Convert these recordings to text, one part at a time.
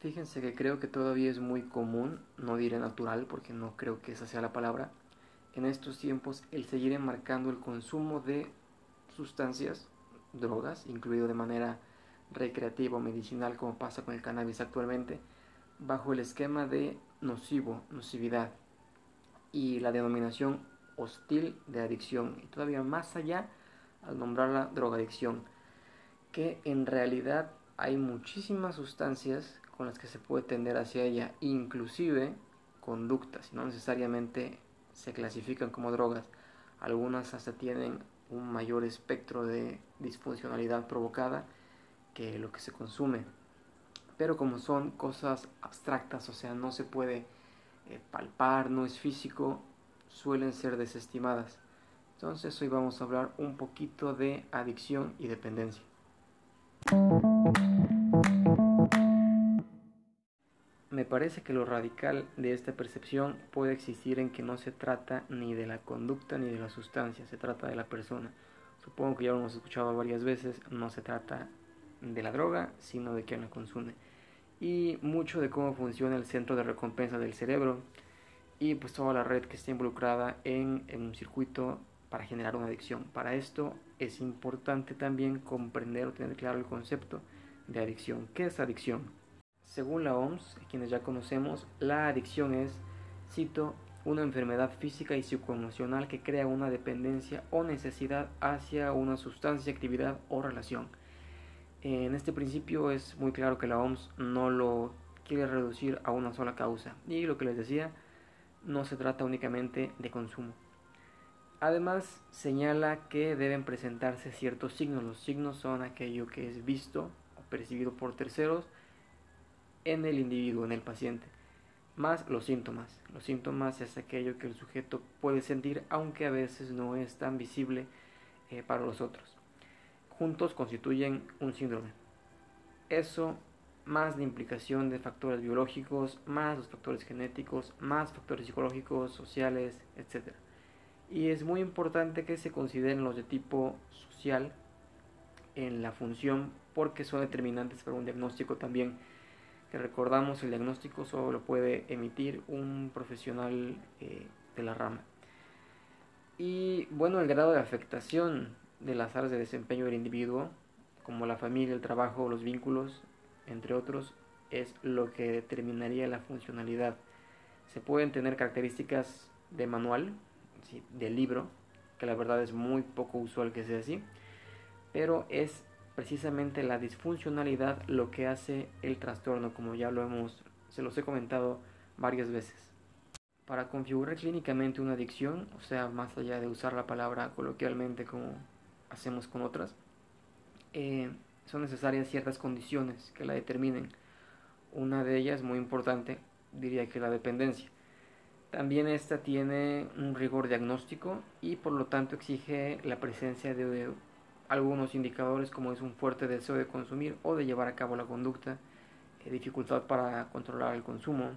Fíjense que creo que todavía es muy común, no diré natural porque no creo que esa sea la palabra, en estos tiempos el seguir enmarcando el consumo de sustancias, drogas, incluido de manera recreativa o medicinal como pasa con el cannabis actualmente, bajo el esquema de nocivo, nocividad y la denominación hostil de adicción y todavía más allá al nombrarla drogadicción, que en realidad hay muchísimas sustancias con las que se puede tender hacia ella, inclusive conductas, no necesariamente se clasifican como drogas, algunas hasta tienen un mayor espectro de disfuncionalidad provocada que lo que se consume. Pero como son cosas abstractas, o sea, no se puede eh, palpar, no es físico, suelen ser desestimadas. Entonces hoy vamos a hablar un poquito de adicción y dependencia. Me parece que lo radical de esta percepción puede existir en que no se trata ni de la conducta ni de la sustancia, se trata de la persona. Supongo que ya lo hemos escuchado varias veces, no se trata de la droga, sino de quien la consume. Y mucho de cómo funciona el centro de recompensa del cerebro y pues toda la red que está involucrada en, en un circuito para generar una adicción. Para esto es importante también comprender o tener claro el concepto de adicción. ¿Qué es adicción? Según la OMS, quienes ya conocemos, la adicción es, cito, una enfermedad física y psicoemocional que crea una dependencia o necesidad hacia una sustancia, actividad o relación. En este principio es muy claro que la OMS no lo quiere reducir a una sola causa y lo que les decía, no se trata únicamente de consumo. Además, señala que deben presentarse ciertos signos. Los signos son aquello que es visto o percibido por terceros en el individuo, en el paciente, más los síntomas. Los síntomas es aquello que el sujeto puede sentir, aunque a veces no es tan visible eh, para los otros. Juntos constituyen un síndrome. Eso más la implicación de factores biológicos, más los factores genéticos, más factores psicológicos, sociales, etc. Y es muy importante que se consideren los de tipo social en la función porque son determinantes para un diagnóstico también que recordamos el diagnóstico solo lo puede emitir un profesional eh, de la rama. Y bueno, el grado de afectación de las áreas de desempeño del individuo, como la familia, el trabajo, los vínculos, entre otros, es lo que determinaría la funcionalidad. Se pueden tener características de manual, de libro, que la verdad es muy poco usual que sea así, pero es precisamente la disfuncionalidad lo que hace el trastorno, como ya lo hemos, se los he comentado varias veces. Para configurar clínicamente una adicción, o sea, más allá de usar la palabra coloquialmente como hacemos con otras, eh, son necesarias ciertas condiciones que la determinen. Una de ellas, muy importante, diría que la dependencia. También esta tiene un rigor diagnóstico y por lo tanto exige la presencia de algunos indicadores como es un fuerte deseo de consumir o de llevar a cabo la conducta, eh, dificultad para controlar el consumo,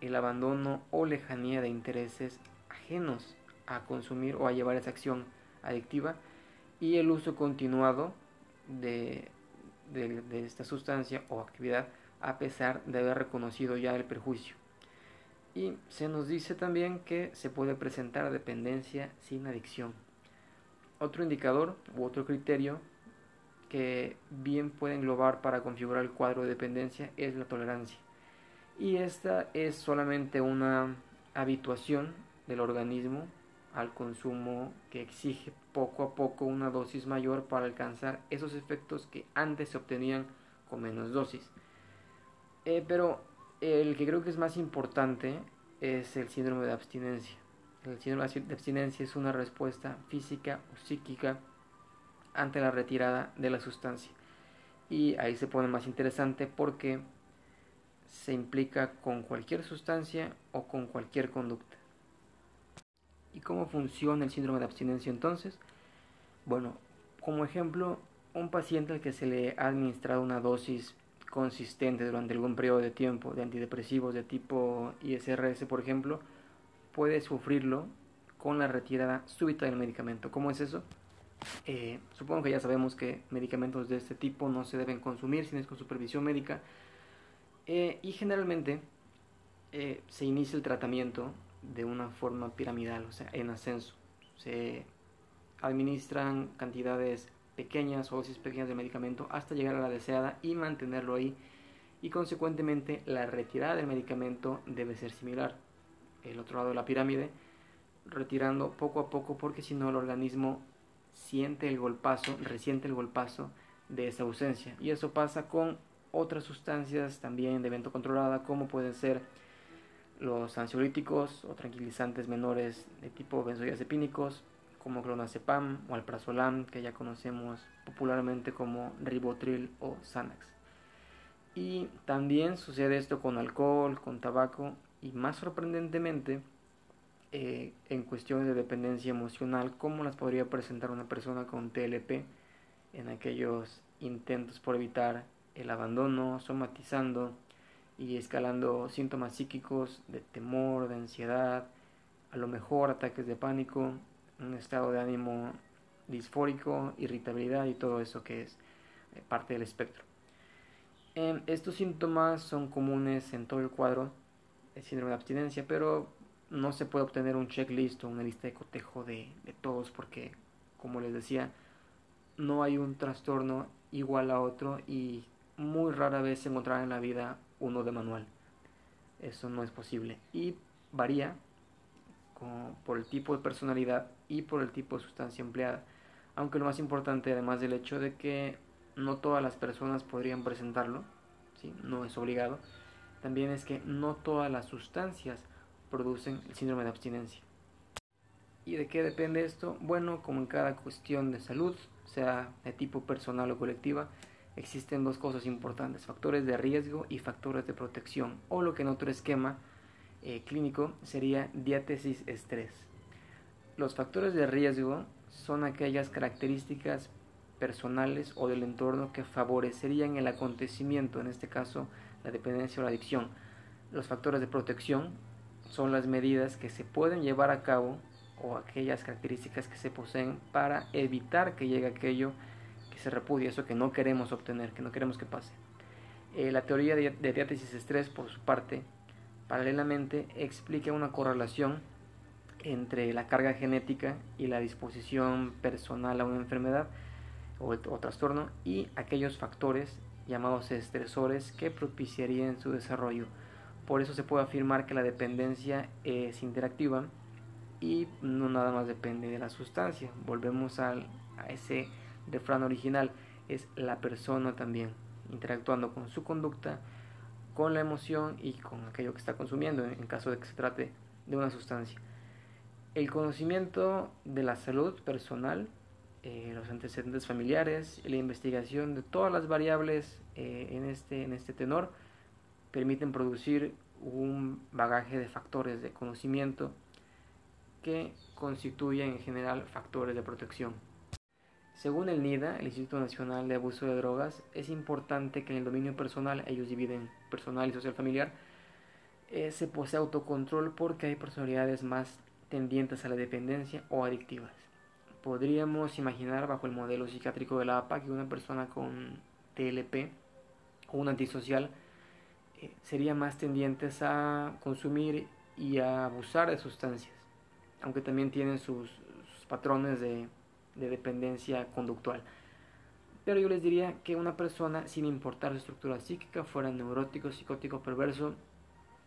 el abandono o lejanía de intereses ajenos a consumir o a llevar esa acción adictiva y el uso continuado de, de esta sustancia o actividad a pesar de haber reconocido ya el perjuicio. Y se nos dice también que se puede presentar dependencia sin adicción. Otro indicador u otro criterio que bien puede englobar para configurar el cuadro de dependencia es la tolerancia. Y esta es solamente una habituación del organismo al consumo que exige poco a poco una dosis mayor para alcanzar esos efectos que antes se obtenían con menos dosis. Eh, pero el que creo que es más importante es el síndrome de abstinencia. El síndrome de abstinencia es una respuesta física o psíquica ante la retirada de la sustancia. Y ahí se pone más interesante porque se implica con cualquier sustancia o con cualquier conducta. ¿Y cómo funciona el síndrome de abstinencia entonces? Bueno, como ejemplo, un paciente al que se le ha administrado una dosis consistente durante algún periodo de tiempo de antidepresivos de tipo ISRS, por ejemplo, puede sufrirlo con la retirada súbita del medicamento. ¿Cómo es eso? Eh, supongo que ya sabemos que medicamentos de este tipo no se deben consumir si no es con supervisión médica. Eh, y generalmente eh, se inicia el tratamiento de una forma piramidal, o sea, en ascenso. Se administran cantidades pequeñas o dosis pequeñas de medicamento hasta llegar a la deseada y mantenerlo ahí. Y consecuentemente la retirada del medicamento debe ser similar. El otro lado de la pirámide, retirando poco a poco porque si no el organismo siente el golpazo, resiente el golpazo de esa ausencia. Y eso pasa con otras sustancias también de evento controlada como pueden ser los ansiolíticos o tranquilizantes menores de tipo benzodiazepínicos como clonazepam o alprazolam que ya conocemos popularmente como ribotril o Xanax. Y también sucede esto con alcohol, con tabaco y más sorprendentemente eh, en cuestiones de dependencia emocional como las podría presentar una persona con TLP en aquellos intentos por evitar el abandono, somatizando y escalando síntomas psíquicos de temor, de ansiedad, a lo mejor ataques de pánico, un estado de ánimo disfórico, irritabilidad y todo eso que es eh, parte del espectro. Em, estos síntomas son comunes en todo el cuadro del síndrome de abstinencia, pero no se puede obtener un checklist o una lista de cotejo de, todos porque, como les decía, no hay un trastorno igual a otro y muy rara vez se encontrará en la vida uno de manual. Eso no es posible. Y varía por el tipo de personalidad y por el tipo de sustancia empleada. Aunque lo más importante, además del hecho de que no todas las personas podrían presentarlo, ¿sí? no es obligado, también es que no todas las sustancias producen el síndrome de abstinencia. ¿Y de qué depende esto? Bueno, como en cada cuestión de salud, sea de tipo personal o colectiva, existen dos cosas importantes, factores de riesgo y factores de protección, o lo que en otro esquema eh, clínico sería diátesis estrés. Los factores de riesgo son aquellas características personales o del entorno que favorecerían el acontecimiento, en este caso la dependencia o la adicción. Los factores de protección son las medidas que se pueden llevar a cabo o aquellas características que se poseen para evitar que llegue aquello que se repudia, eso que no queremos obtener, que no queremos que pase. Eh, la teoría de, diátesis estrés, por su parte, paralelamente explica una correlación entre la carga genética y la disposición personal a una enfermedad o, trastorno y aquellos factores llamados estresores que propiciarían su desarrollo. Por eso se puede afirmar que la dependencia es interactiva y no nada más depende de la sustancia. Volvemos a ese refrán original, es la persona también, interactuando con su conducta, con la emoción y con aquello que está consumiendo, en caso de que se trate de una sustancia. El conocimiento de la salud personal, eh, los antecedentes familiares la investigación de todas las variables eh, en, este, en este tenor permiten producir un bagaje de factores de conocimiento que constituyen en general factores de protección. Según el NIDA, el Instituto Nacional de Abuso de Drogas, es importante que en el dominio personal, ellos dividen personal y social familiar, eh, se posee autocontrol porque hay personalidades más tendientes a la dependencia o adictivas. Podríamos imaginar bajo el modelo psiquiátrico de la APA que una persona con TLP o un antisocial eh, sería más tendientes a consumir y a abusar de sustancias aunque también tienen sus, patrones de, dependencia conductual. Pero yo les diría que una persona, sin importar su estructura psíquica, fuera neurótico, psicótico, perverso,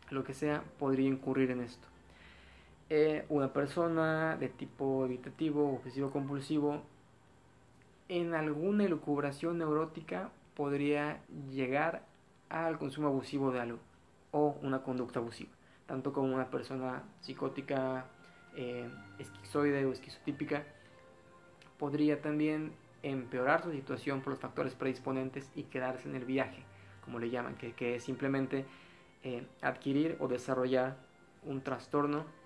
lo que sea, podría incurrir en esto. Eh, una persona de tipo evitativo, obsesivo compulsivo, en alguna elucubración neurótica podría llegar al consumo abusivo de algo o una conducta abusiva, tanto como una persona psicótica eh, esquizoide o esquizotípica, podría también empeorar su situación por los factores predisponentes y quedarse en el viaje, como le llaman, que, es simplemente eh, adquirir o desarrollar un trastorno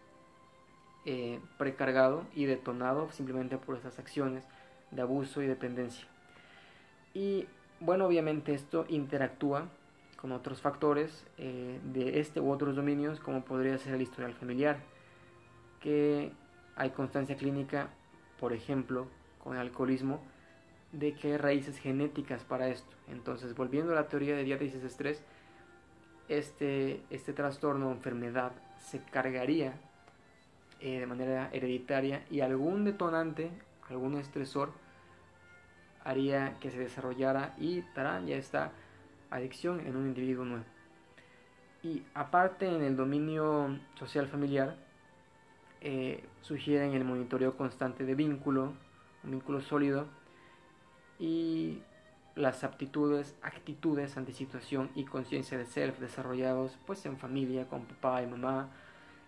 eh, precargado y detonado simplemente por esas acciones de abuso y dependencia. Y bueno, obviamente esto interactúa con otros factores de este u otros dominios, como podría ser el historial familiar, que hay constancia clínica, por ejemplo, con el alcoholismo, de que hay raíces genéticas para esto. Entonces, volviendo a la teoría de diátesis estrés, este, este trastorno o enfermedad se cargaría eh, de manera hereditaria y algún detonante, algún estresor haría que se desarrollara y tarán, ya está adicción en un individuo nuevo. Y aparte en el dominio social familiar, eh, sugieren el monitoreo constante de vínculo, un vínculo sólido, y las aptitudes, actitudes ante situación y conciencia de self desarrollados pues en familia, con papá y mamá,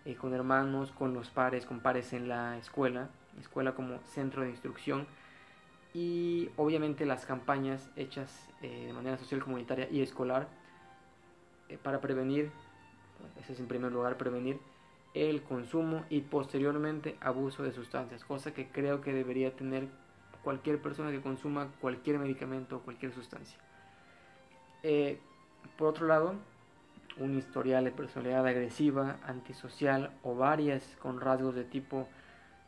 eh, con hermanos, con los pares, con pares en la escuela, escuela como centro de instrucción y obviamente las campañas hechas eh, de manera social, comunitaria y escolar eh, para prevenir, ese es en primer lugar, prevenir el consumo y posteriormente abuso de sustancias, cosa que creo que debería tener cualquier persona que consuma cualquier medicamento o cualquier sustancia. Eh, por otro lado, un historial de personalidad agresiva, antisocial o varias con rasgos de tipo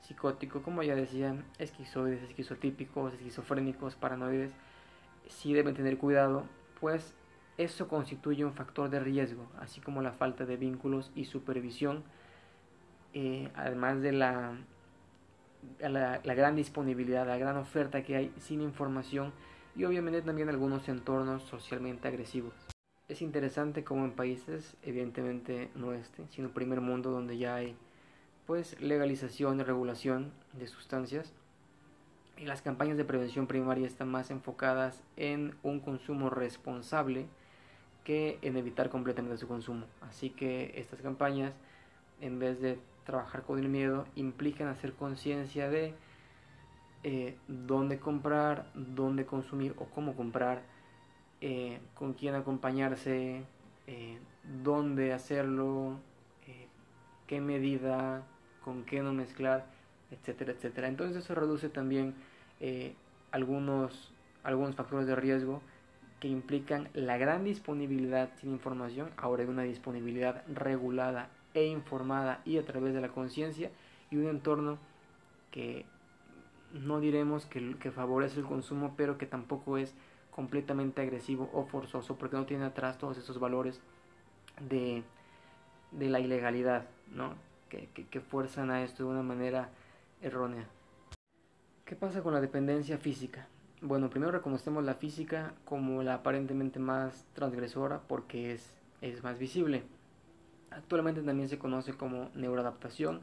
psicótico, como ya decían, esquizoides, esquizotípicos, esquizofrénicos, paranoides, sí deben tener cuidado, pues eso constituye un factor de riesgo, así como la falta de vínculos y supervisión, eh, además de la, la, gran disponibilidad, la gran oferta que hay sin información y obviamente también algunos entornos socialmente agresivos. Es interesante como en países, evidentemente no este, sino primer mundo, donde ya hay pues legalización y regulación de sustancias. Y las campañas de prevención primaria están más enfocadas en un consumo responsable que en evitar completamente su consumo. Así que estas campañas, en vez de trabajar con el miedo, implican hacer conciencia de eh, dónde comprar, dónde consumir o cómo comprar, eh, con quién acompañarse, eh, dónde hacerlo, qué medida, con qué no mezclar, etcétera, etcétera. Entonces eso reduce también eh, algunos, algunos factores de riesgo que implican la gran disponibilidad sin información, ahora hay una disponibilidad regulada e informada y a través de la conciencia y un entorno que no diremos que, favorece el consumo, pero que tampoco es completamente agresivo o forzoso, porque no tiene atrás todos esos valores de, de la ilegalidad, ¿no? que, fuerzan a esto de una manera errónea. ¿Qué pasa con la dependencia física? Bueno, primero reconocemos la física como la aparentemente más transgresora porque es, es más visible. Actualmente también se conoce como neuroadaptación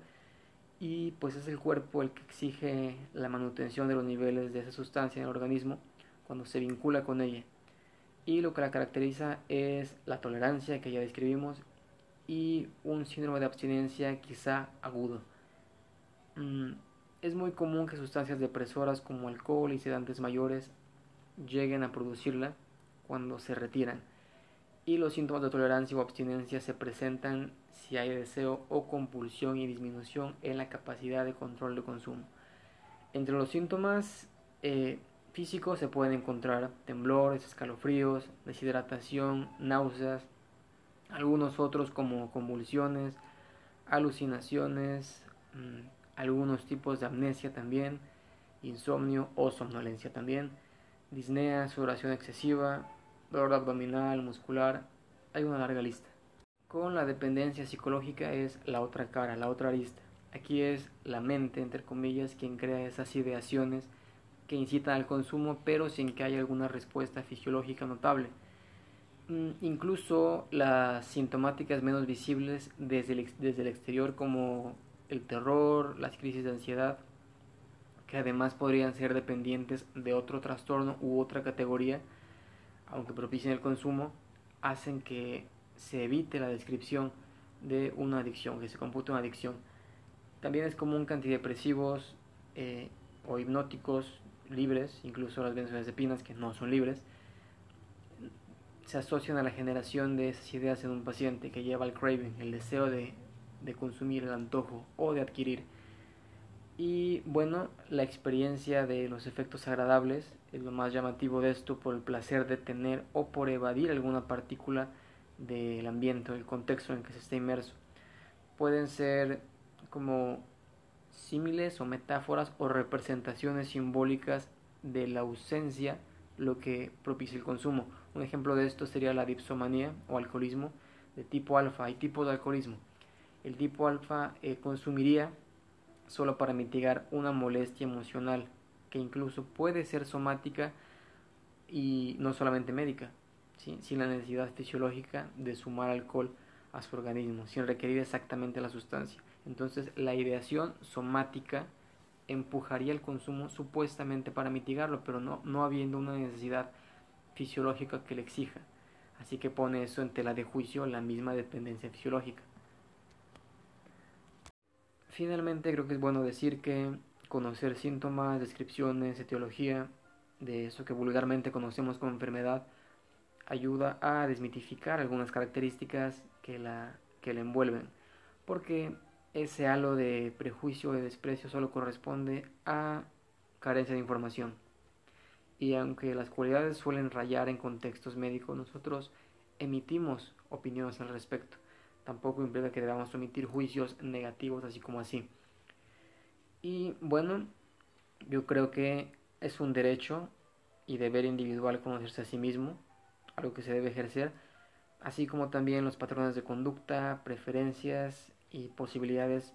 y pues es el cuerpo el que exige la manutención de los niveles de esa sustancia en el organismo cuando se vincula con ella. Y lo que la caracteriza es la tolerancia que ya describimos y un síndrome de abstinencia quizá agudo. Mm, es muy común que sustancias depresoras como alcohol y sedantes mayores lleguen a producirla cuando se retiran y los síntomas de tolerancia o abstinencia se presentan si hay deseo o compulsión y disminución en la capacidad de control de consumo. Entre los síntomas eh, físicos se pueden encontrar temblores, escalofríos, deshidratación, náuseas, algunos otros como convulsiones, alucinaciones, mm, algunos tipos de amnesia también, insomnio o somnolencia también, disnea, sudoración excesiva, dolor abdominal, muscular, hay una larga lista. Con la dependencia psicológica es la otra cara, la otra arista. Aquí es la mente, entre comillas, quien crea esas ideaciones que incitan al consumo, pero sin que haya alguna respuesta fisiológica notable. Mm, incluso las sintomáticas menos visibles desde el, desde el exterior como el terror, las crisis de ansiedad, que además podrían ser dependientes de otro trastorno u otra categoría, aunque propicien el consumo, hacen que se evite la descripción de una adicción, que se compute una adicción. También es común que antidepresivos eh, o hipnóticos libres, incluso las benzodiazepinas que no son libres, se asocian a la generación de esas ideas en un paciente que lleva al craving, el deseo de, de consumir, el antojo o de adquirir. Y bueno, la experiencia de los efectos agradables es lo más llamativo de esto por el placer de tener o por evadir alguna partícula del ambiente o el contexto en que se está inmerso. Pueden ser como símiles o metáforas o representaciones simbólicas de la ausencia lo que propicia el consumo. Un ejemplo de esto sería la dipsomanía o alcoholismo, de tipo alfa. Hay tipos de alcoholismo. El tipo alfa eh, consumiría solo para mitigar una molestia emocional que incluso puede ser somática y no solamente médica, sin la necesidad fisiológica de sumar alcohol a su organismo, sin requerir exactamente la sustancia. Entonces la ideación somática empujaría el consumo supuestamente para mitigarlo, pero no, no habiendo una necesidad fisiológica que le exija. Así que pone eso en tela de juicio la misma dependencia fisiológica. Finalmente creo que es bueno decir que conocer síntomas, descripciones, etiología de eso que vulgarmente conocemos como enfermedad ayuda a desmitificar algunas características que la, que la envuelven, porque ese halo de prejuicio o de desprecio solo corresponde a carencia de información. Y aunque las cualidades suelen rayar en contextos médicos, nosotros emitimos opiniones al respecto. Tampoco implica que debamos emitir juicios negativos así como así. Y bueno, yo creo que es un derecho y deber individual conocerse a sí mismo, algo que se debe ejercer, así como también los patrones de conducta, preferencias y posibilidades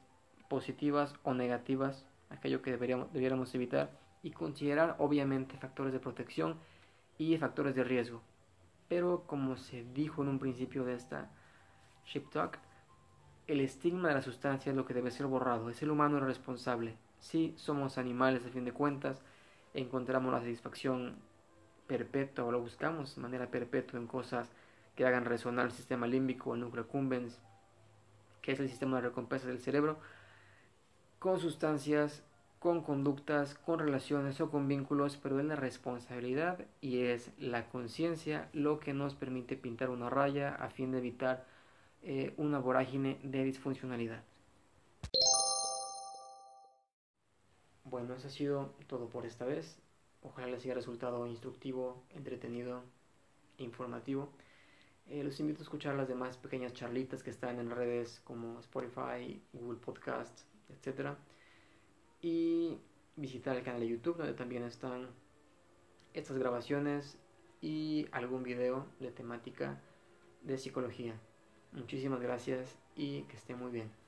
positivas o negativas, aquello que deberíamos, debiéramos evitar, y considerar obviamente factores de protección y factores de riesgo. Pero como se dijo en un principio de esta Ship Talk, el estigma de la sustancia es lo que debe ser borrado. Es el humano el responsable. Si somos animales a fin de cuentas, encontramos la satisfacción perpetua o lo buscamos de manera perpetua en cosas que hagan resonar el sistema límbico, el núcleo accumbens, que es el sistema de recompensa del cerebro, con sustancias, con conductas, con relaciones o con vínculos, pero es la responsabilidad y es la conciencia lo que nos permite pintar una raya a fin de evitar eh, una vorágine de disfuncionalidad. Bueno, eso ha sido todo por esta vez. Ojalá les haya resultado instructivo, entretenido, informativo. Eh, los invito a escuchar las demás pequeñas charlitas que están en redes como Spotify, Google Podcast, etc. Y visitar el canal de YouTube donde también están estas grabaciones y algún video de temática de psicología. Muchísimas gracias y que esté muy bien.